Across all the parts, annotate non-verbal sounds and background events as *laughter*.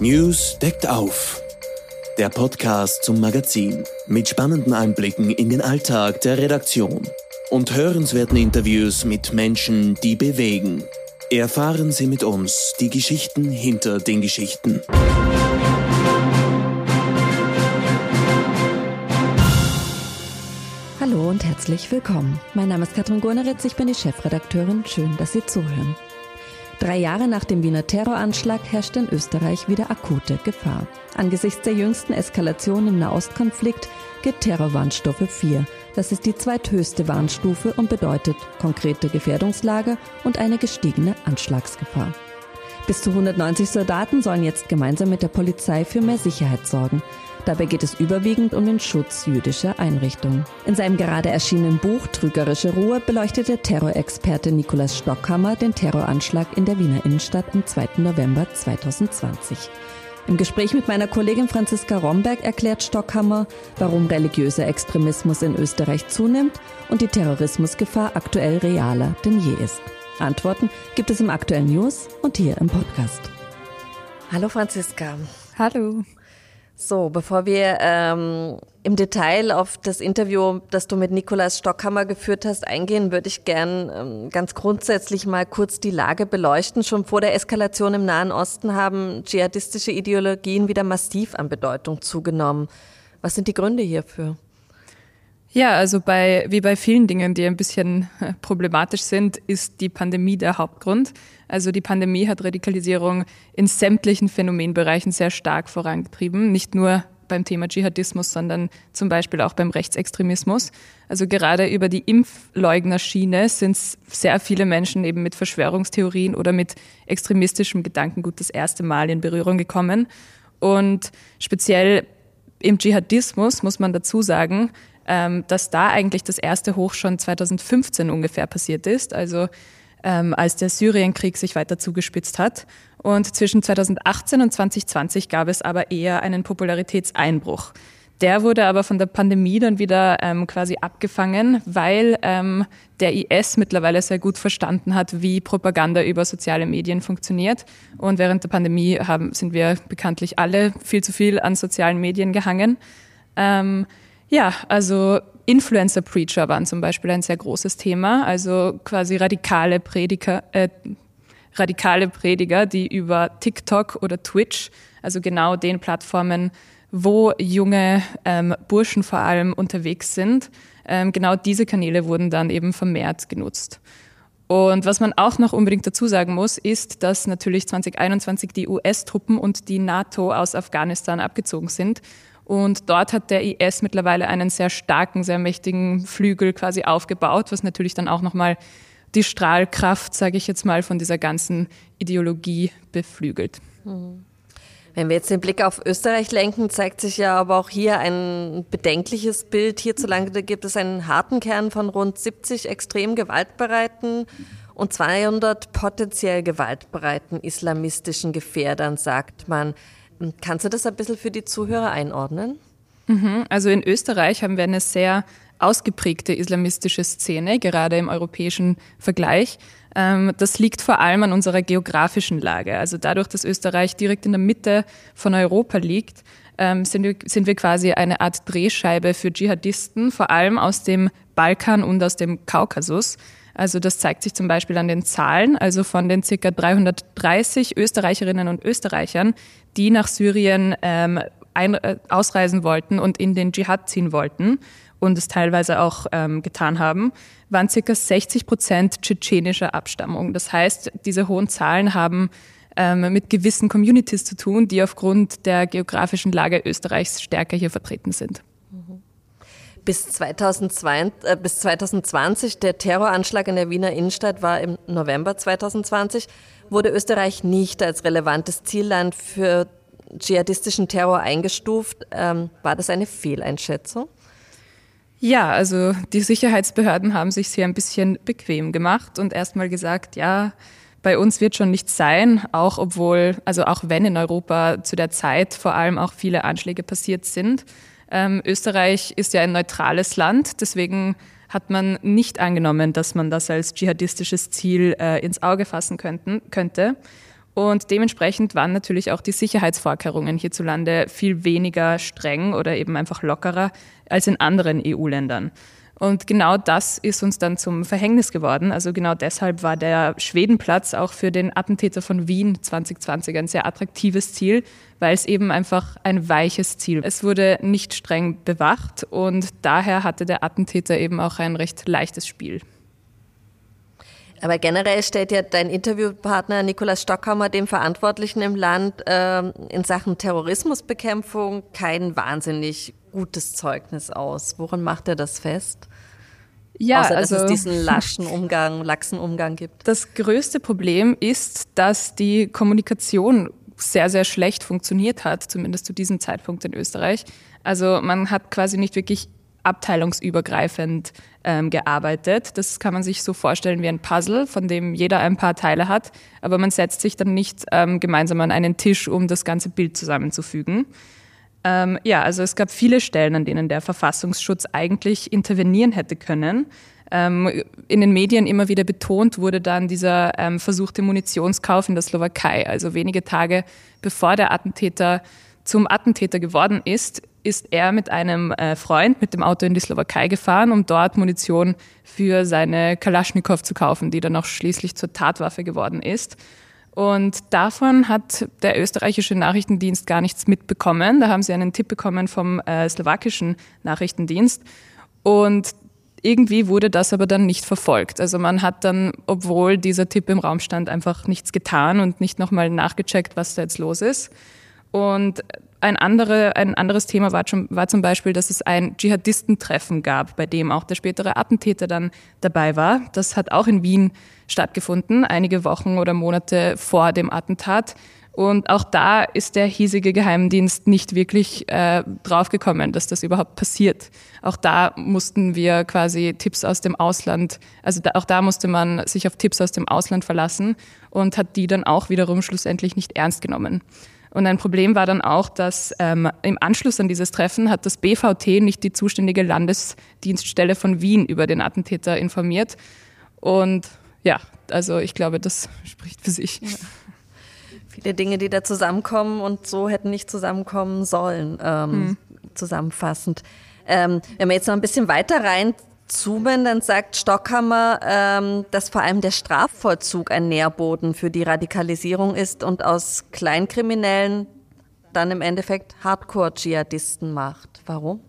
News deckt auf. Der Podcast zum Magazin mit spannenden Einblicken in den Alltag der Redaktion und hörenswerten Interviews mit Menschen, die bewegen. Erfahren Sie mit uns die Geschichten hinter den Geschichten. Hallo und herzlich willkommen. Mein Name ist Katrin Gurneritz, ich bin die Chefredakteurin. Schön, dass Sie zuhören. Drei Jahre nach dem Wiener Terroranschlag herrscht in Österreich wieder akute Gefahr. Angesichts der jüngsten Eskalation im Nahostkonflikt gilt Terrorwarnstufe 4. Das ist die zweithöchste Warnstufe und bedeutet konkrete Gefährdungslage und eine gestiegene Anschlagsgefahr. Bis zu 190 Soldaten sollen jetzt gemeinsam mit der Polizei für mehr Sicherheit sorgen. Dabei geht es überwiegend um den Schutz jüdischer Einrichtungen. In seinem gerade erschienenen Buch Trügerische Ruhe beleuchtet der Terrorexperte Nikolaus Stockhammer den Terroranschlag in der Wiener Innenstadt am 2. November 2020. Im Gespräch mit meiner Kollegin Franziska Romberg erklärt Stockhammer, warum religiöser Extremismus in Österreich zunimmt und die Terrorismusgefahr aktuell realer denn je ist. Antworten gibt es im aktuellen News und hier im Podcast. Hallo Franziska. Hallo. So, bevor wir ähm, im Detail auf das Interview, das du mit Nikolaus Stockhammer geführt hast, eingehen, würde ich gern ähm, ganz grundsätzlich mal kurz die Lage beleuchten. Schon vor der Eskalation im Nahen Osten haben dschihadistische Ideologien wieder massiv an Bedeutung zugenommen. Was sind die Gründe hierfür? Ja, also bei, wie bei vielen Dingen, die ein bisschen äh, problematisch sind, ist die Pandemie der Hauptgrund. Also die Pandemie hat Radikalisierung in sämtlichen Phänomenbereichen sehr stark vorangetrieben. Nicht nur beim Thema Dschihadismus, sondern zum Beispiel auch beim Rechtsextremismus. Also gerade über die Impfleugnerschiene sind sehr viele Menschen eben mit Verschwörungstheorien oder mit extremistischem Gedankengut das erste Mal in Berührung gekommen. Und speziell im Dschihadismus muss man dazu sagen, ähm, dass da eigentlich das erste Hoch schon 2015 ungefähr passiert ist, also ähm, als der Syrienkrieg sich weiter zugespitzt hat. Und zwischen 2018 und 2020 gab es aber eher einen Popularitätseinbruch. Der wurde aber von der Pandemie dann wieder ähm, quasi abgefangen, weil ähm, der IS mittlerweile sehr gut verstanden hat, wie Propaganda über soziale Medien funktioniert. Und während der Pandemie haben, sind wir bekanntlich alle viel zu viel an sozialen Medien gehangen. Ähm, ja, also Influencer-Preacher waren zum Beispiel ein sehr großes Thema, also quasi radikale Prediger, äh, radikale Prediger, die über TikTok oder Twitch, also genau den Plattformen, wo junge ähm, Burschen vor allem unterwegs sind, ähm, genau diese Kanäle wurden dann eben vermehrt genutzt. Und was man auch noch unbedingt dazu sagen muss, ist, dass natürlich 2021 die US-Truppen und die NATO aus Afghanistan abgezogen sind und dort hat der IS mittlerweile einen sehr starken, sehr mächtigen Flügel quasi aufgebaut, was natürlich dann auch nochmal die Strahlkraft, sage ich jetzt mal, von dieser ganzen Ideologie beflügelt. Mhm. Wenn wir jetzt den Blick auf Österreich lenken, zeigt sich ja aber auch hier ein bedenkliches Bild. Hierzulande gibt es einen harten Kern von rund 70 extrem gewaltbereiten und 200 potenziell gewaltbereiten islamistischen Gefährdern, sagt man. Kannst du das ein bisschen für die Zuhörer einordnen? Mhm. Also in Österreich haben wir eine sehr ausgeprägte islamistische Szene, gerade im europäischen Vergleich. Ähm, das liegt vor allem an unserer geografischen Lage. Also dadurch, dass Österreich direkt in der Mitte von Europa liegt, ähm, sind wir, sind wir quasi eine Art Drehscheibe für Dschihadisten, vor allem aus dem Balkan und aus dem Kaukasus. Also das zeigt sich zum Beispiel an den Zahlen, also von den circa 330 Österreicherinnen und Österreichern, die nach Syrien ähm, ein, äh, ausreisen wollten und in den Dschihad ziehen wollten und es teilweise auch ähm, getan haben, waren circa 60 Prozent tschetschenischer Abstammung. Das heißt, diese hohen Zahlen haben ähm, mit gewissen Communities zu tun, die aufgrund der geografischen Lage Österreichs stärker hier vertreten sind. Bis, 2002, äh, bis 2020, der Terroranschlag in der Wiener Innenstadt war im November 2020, wurde Österreich nicht als relevantes Zielland für dschihadistischen Terror eingestuft. Ähm, war das eine Fehleinschätzung? Ja, also die Sicherheitsbehörden haben sich hier ein bisschen bequem gemacht und erstmal gesagt, ja, bei uns wird schon nichts sein, auch obwohl, also auch wenn in Europa zu der Zeit vor allem auch viele Anschläge passiert sind. Ähm, Österreich ist ja ein neutrales Land, deswegen hat man nicht angenommen, dass man das als dschihadistisches Ziel äh, ins Auge fassen könnten, könnte. Und dementsprechend waren natürlich auch die Sicherheitsvorkehrungen hierzulande viel weniger streng oder eben einfach lockerer als in anderen EU-Ländern. Und genau das ist uns dann zum Verhängnis geworden. Also genau deshalb war der Schwedenplatz auch für den Attentäter von Wien 2020 ein sehr attraktives Ziel, weil es eben einfach ein weiches Ziel. Es wurde nicht streng bewacht und daher hatte der Attentäter eben auch ein recht leichtes Spiel. Aber generell stellt ja dein Interviewpartner Nikolaus Stockhammer dem Verantwortlichen im Land äh, in Sachen Terrorismusbekämpfung kein wahnsinnig gutes Zeugnis aus. Woran macht er das fest? Ja, Außer, dass also, es diesen *laughs* laschen Umgang, laxen Umgang gibt. Das größte Problem ist, dass die Kommunikation sehr, sehr schlecht funktioniert hat, zumindest zu diesem Zeitpunkt in Österreich. Also man hat quasi nicht wirklich abteilungsübergreifend ähm, gearbeitet. Das kann man sich so vorstellen wie ein Puzzle, von dem jeder ein paar Teile hat, aber man setzt sich dann nicht ähm, gemeinsam an einen Tisch, um das ganze Bild zusammenzufügen. Ähm, ja, also es gab viele Stellen, an denen der Verfassungsschutz eigentlich intervenieren hätte können. Ähm, in den Medien immer wieder betont wurde dann dieser ähm, versuchte Munitionskauf in der Slowakei. Also wenige Tage bevor der Attentäter zum Attentäter geworden ist, ist er mit einem äh, Freund mit dem Auto in die Slowakei gefahren, um dort Munition für seine Kalaschnikow zu kaufen, die dann auch schließlich zur Tatwaffe geworden ist. Und davon hat der österreichische Nachrichtendienst gar nichts mitbekommen. Da haben sie einen Tipp bekommen vom äh, slowakischen Nachrichtendienst. Und irgendwie wurde das aber dann nicht verfolgt. Also man hat dann, obwohl dieser Tipp im Raum stand, einfach nichts getan und nicht nochmal nachgecheckt, was da jetzt los ist. Und ein, andere, ein anderes Thema war, schon, war zum Beispiel, dass es ein Dschihadistentreffen gab, bei dem auch der spätere Attentäter dann dabei war. Das hat auch in Wien stattgefunden, einige Wochen oder Monate vor dem Attentat. Und auch da ist der hiesige Geheimdienst nicht wirklich äh, draufgekommen, dass das überhaupt passiert. Auch da mussten wir quasi Tipps aus dem Ausland, also da, auch da musste man sich auf Tipps aus dem Ausland verlassen und hat die dann auch wiederum schlussendlich nicht ernst genommen. Und ein Problem war dann auch, dass ähm, im Anschluss an dieses Treffen hat das BVT nicht die zuständige Landesdienststelle von Wien über den Attentäter informiert. Und ja, also ich glaube, das spricht für sich. Ja. Viele Dinge, die da zusammenkommen und so hätten nicht zusammenkommen sollen, ähm, hm. zusammenfassend. Ähm, wenn wir jetzt noch ein bisschen weiter rein zoomen, dann sagt Stockhammer, ähm, dass vor allem der Strafvollzug ein Nährboden für die Radikalisierung ist und aus Kleinkriminellen dann im Endeffekt Hardcore-Dschihadisten macht. Warum?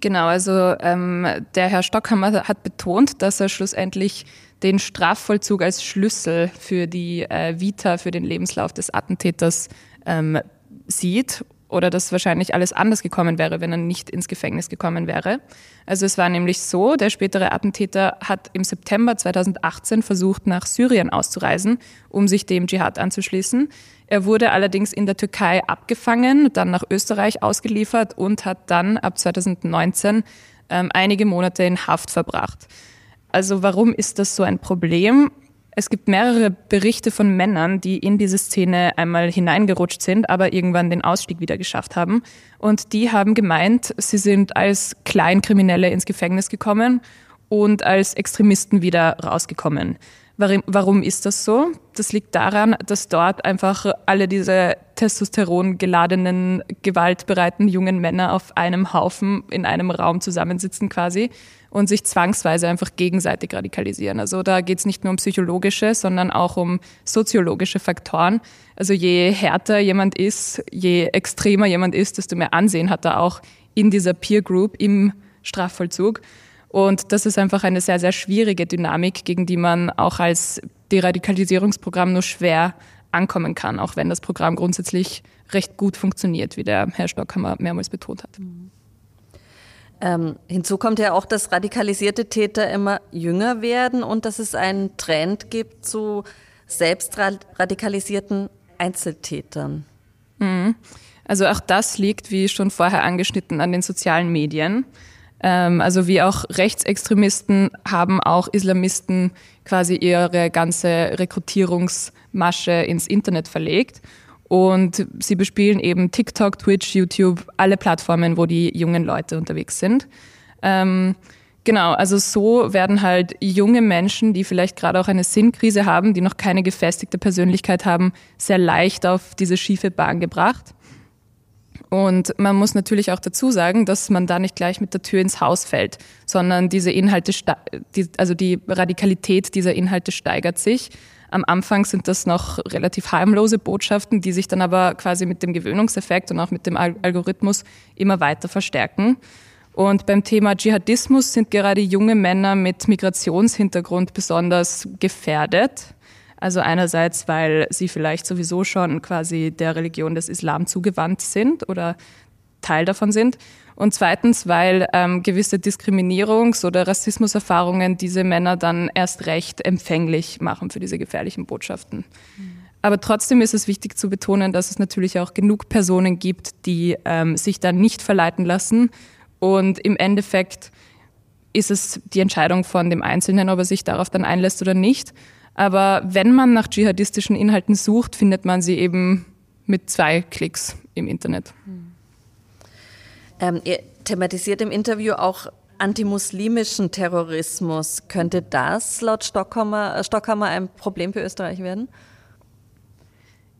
Genau, also ähm, der Herr Stockhammer hat betont, dass er schlussendlich den Strafvollzug als Schlüssel für die äh, Vita, für den Lebenslauf des Attentäters ähm, sieht oder dass wahrscheinlich alles anders gekommen wäre, wenn er nicht ins Gefängnis gekommen wäre. Also es war nämlich so, der spätere Attentäter hat im September 2018 versucht, nach Syrien auszureisen, um sich dem Dschihad anzuschließen. Er wurde allerdings in der Türkei abgefangen, dann nach Österreich ausgeliefert und hat dann ab 2019 ähm, einige Monate in Haft verbracht. Also warum ist das so ein Problem? Es gibt mehrere Berichte von Männern, die in diese Szene einmal hineingerutscht sind, aber irgendwann den Ausstieg wieder geschafft haben. Und die haben gemeint, sie sind als Kleinkriminelle ins Gefängnis gekommen und als Extremisten wieder rausgekommen. Warum ist das so? Das liegt daran, dass dort einfach alle diese Testosteron geladenen, gewaltbereiten jungen Männer auf einem Haufen in einem Raum zusammensitzen quasi und sich zwangsweise einfach gegenseitig radikalisieren. Also da geht es nicht nur um psychologische, sondern auch um soziologische Faktoren. Also je härter jemand ist, je extremer jemand ist, desto mehr Ansehen hat er auch in dieser Peer Group im Strafvollzug. Und das ist einfach eine sehr, sehr schwierige Dynamik, gegen die man auch als Deradikalisierungsprogramm nur schwer ankommen kann, auch wenn das Programm grundsätzlich recht gut funktioniert, wie der Herr Stockhammer mehrmals betont hat. Mhm. Ähm, hinzu kommt ja auch, dass radikalisierte Täter immer jünger werden und dass es einen Trend gibt zu selbstradikalisierten Einzeltätern. Mhm. Also auch das liegt, wie schon vorher angeschnitten, an den sozialen Medien. Ähm, also wie auch Rechtsextremisten haben auch Islamisten quasi ihre ganze Rekrutierungsmasche ins Internet verlegt. Und sie bespielen eben TikTok, Twitch, YouTube, alle Plattformen, wo die jungen Leute unterwegs sind. Ähm, Genau, also so werden halt junge Menschen, die vielleicht gerade auch eine Sinnkrise haben, die noch keine gefestigte Persönlichkeit haben, sehr leicht auf diese schiefe Bahn gebracht. Und man muss natürlich auch dazu sagen, dass man da nicht gleich mit der Tür ins Haus fällt, sondern diese Inhalte, also die Radikalität dieser Inhalte steigert sich. Am Anfang sind das noch relativ harmlose Botschaften, die sich dann aber quasi mit dem Gewöhnungseffekt und auch mit dem Algorithmus immer weiter verstärken. Und beim Thema Dschihadismus sind gerade junge Männer mit Migrationshintergrund besonders gefährdet. Also einerseits, weil sie vielleicht sowieso schon quasi der Religion des Islam zugewandt sind oder Teil davon sind. Und zweitens, weil ähm, gewisse Diskriminierungs- oder Rassismuserfahrungen diese Männer dann erst recht empfänglich machen für diese gefährlichen Botschaften. Mhm. Aber trotzdem ist es wichtig zu betonen, dass es natürlich auch genug Personen gibt, die ähm, sich dann nicht verleiten lassen. Und im Endeffekt ist es die Entscheidung von dem Einzelnen, ob er sich darauf dann einlässt oder nicht. Aber wenn man nach dschihadistischen Inhalten sucht, findet man sie eben mit zwei Klicks im Internet. Ähm, ihr thematisiert im Interview auch antimuslimischen Terrorismus. Könnte das laut Stockhammer, äh, Stockhammer ein Problem für Österreich werden?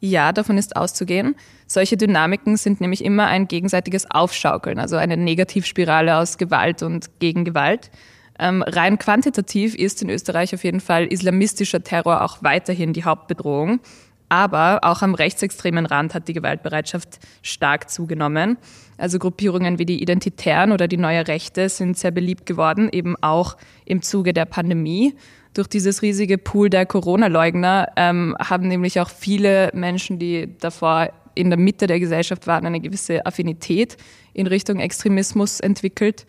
Ja, davon ist auszugehen. Solche Dynamiken sind nämlich immer ein gegenseitiges Aufschaukeln, also eine Negativspirale aus Gewalt und Gegengewalt. Ähm, rein quantitativ ist in Österreich auf jeden Fall islamistischer Terror auch weiterhin die Hauptbedrohung. Aber auch am rechtsextremen Rand hat die Gewaltbereitschaft stark zugenommen. Also Gruppierungen wie die Identitären oder die Neue Rechte sind sehr beliebt geworden, eben auch im Zuge der Pandemie. Durch dieses riesige Pool der Corona-Leugner ähm, haben nämlich auch viele Menschen, die davor in der Mitte der Gesellschaft waren, eine gewisse Affinität in Richtung Extremismus entwickelt.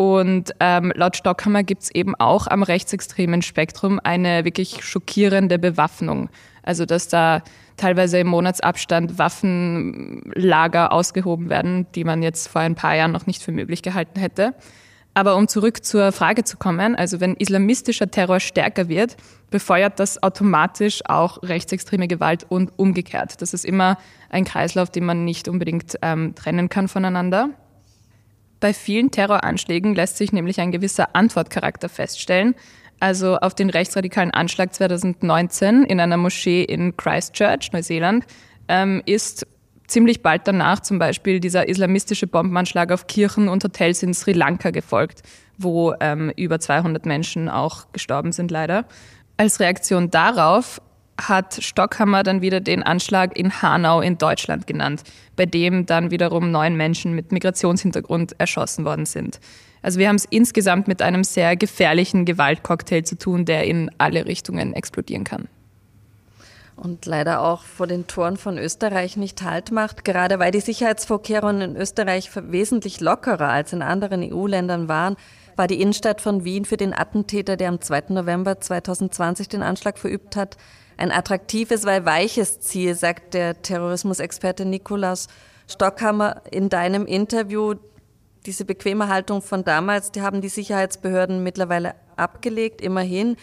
Und ähm, laut Stockhammer gibt es eben auch am rechtsextremen Spektrum eine wirklich schockierende Bewaffnung. Also dass da teilweise im Monatsabstand Waffenlager ausgehoben werden, die man jetzt vor ein paar Jahren noch nicht für möglich gehalten hätte. Aber um zurück zur Frage zu kommen, also wenn islamistischer Terror stärker wird, befeuert das automatisch auch rechtsextreme Gewalt und umgekehrt. Das ist immer ein Kreislauf, den man nicht unbedingt ähm, trennen kann voneinander. Bei vielen Terroranschlägen lässt sich nämlich ein gewisser Antwortcharakter feststellen. Also auf den rechtsradikalen Anschlag 2019 in einer Moschee in Christchurch, Neuseeland, ähm, ist ziemlich bald danach zum Beispiel dieser islamistische Bombenanschlag auf Kirchen und Hotels in Sri Lanka gefolgt, wo ähm, über 200 Menschen auch gestorben sind leider. Als Reaktion darauf hat Stockhammer dann wieder den Anschlag in Hanau in Deutschland genannt, bei dem dann wiederum neun Menschen mit Migrationshintergrund erschossen worden sind. Also wir haben es insgesamt mit einem sehr gefährlichen Gewaltcocktail zu tun, der in alle Richtungen explodieren kann. Und leider auch vor den Toren von Österreich nicht Halt macht, gerade weil die Sicherheitsvorkehrungen in Österreich wesentlich lockerer als in anderen EU-Ländern waren, war die Innenstadt von Wien für den Attentäter, der am 2. November 2020 den Anschlag verübt hat, ein attraktives, weil weiches Ziel, sagt der Terrorismusexperte Nikolaus Stockhammer in deinem Interview. Diese bequeme Haltung von damals, die haben die Sicherheitsbehörden mittlerweile abgelegt, immerhin.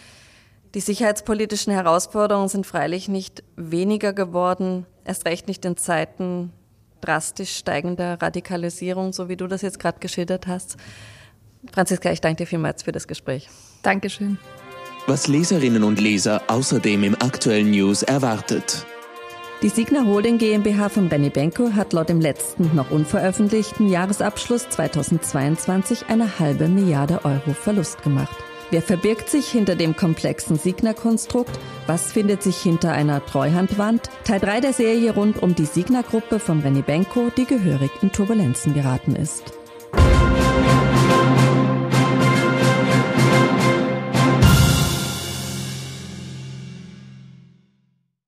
Die sicherheitspolitischen Herausforderungen sind freilich nicht weniger geworden, erst recht nicht in Zeiten drastisch steigender Radikalisierung, so wie du das jetzt gerade geschildert hast. Franziska, ich danke dir vielmals für das Gespräch. Dankeschön was Leserinnen und Leser außerdem im aktuellen News erwartet. Die Signa Holding GmbH von Benny Benko hat laut dem letzten noch unveröffentlichten Jahresabschluss 2022 eine halbe Milliarde Euro Verlust gemacht. Wer verbirgt sich hinter dem komplexen Signa-Konstrukt? Was findet sich hinter einer Treuhandwand? Teil 3 der Serie rund um die Signa-Gruppe von Renny Benko, die gehörig in Turbulenzen geraten ist.